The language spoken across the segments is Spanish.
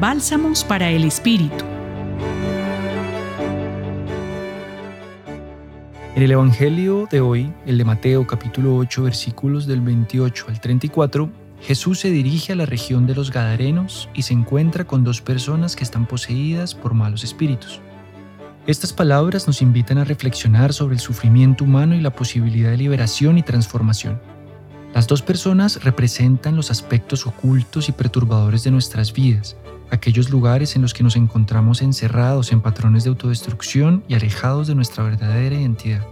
Bálsamos para el Espíritu. En el Evangelio de hoy, el de Mateo capítulo 8 versículos del 28 al 34, Jesús se dirige a la región de los Gadarenos y se encuentra con dos personas que están poseídas por malos espíritus. Estas palabras nos invitan a reflexionar sobre el sufrimiento humano y la posibilidad de liberación y transformación. Las dos personas representan los aspectos ocultos y perturbadores de nuestras vidas, aquellos lugares en los que nos encontramos encerrados en patrones de autodestrucción y alejados de nuestra verdadera identidad.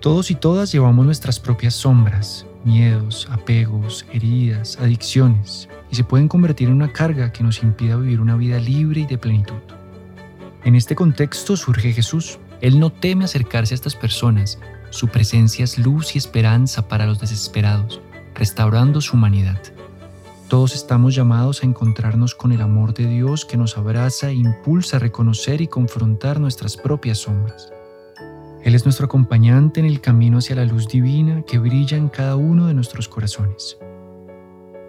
Todos y todas llevamos nuestras propias sombras, miedos, apegos, heridas, adicciones, y se pueden convertir en una carga que nos impida vivir una vida libre y de plenitud. En este contexto surge Jesús. Él no teme acercarse a estas personas. Su presencia es luz y esperanza para los desesperados, restaurando su humanidad. Todos estamos llamados a encontrarnos con el amor de Dios que nos abraza e impulsa a reconocer y confrontar nuestras propias sombras. Él es nuestro acompañante en el camino hacia la luz divina que brilla en cada uno de nuestros corazones.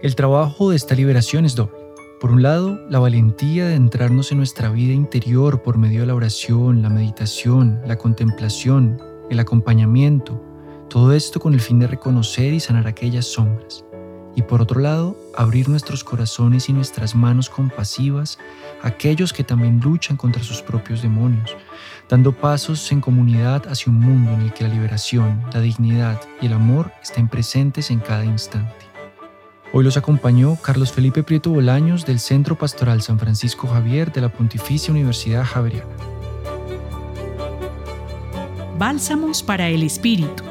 El trabajo de esta liberación es doble. Por un lado, la valentía de entrarnos en nuestra vida interior por medio de la oración, la meditación, la contemplación, el acompañamiento, todo esto con el fin de reconocer y sanar aquellas sombras y por otro lado, abrir nuestros corazones y nuestras manos compasivas a aquellos que también luchan contra sus propios demonios, dando pasos en comunidad hacia un mundo en el que la liberación, la dignidad y el amor estén presentes en cada instante. Hoy los acompañó Carlos Felipe Prieto Bolaños del Centro Pastoral San Francisco Javier de la Pontificia Universidad Javeriana. Bálsamos para el Espíritu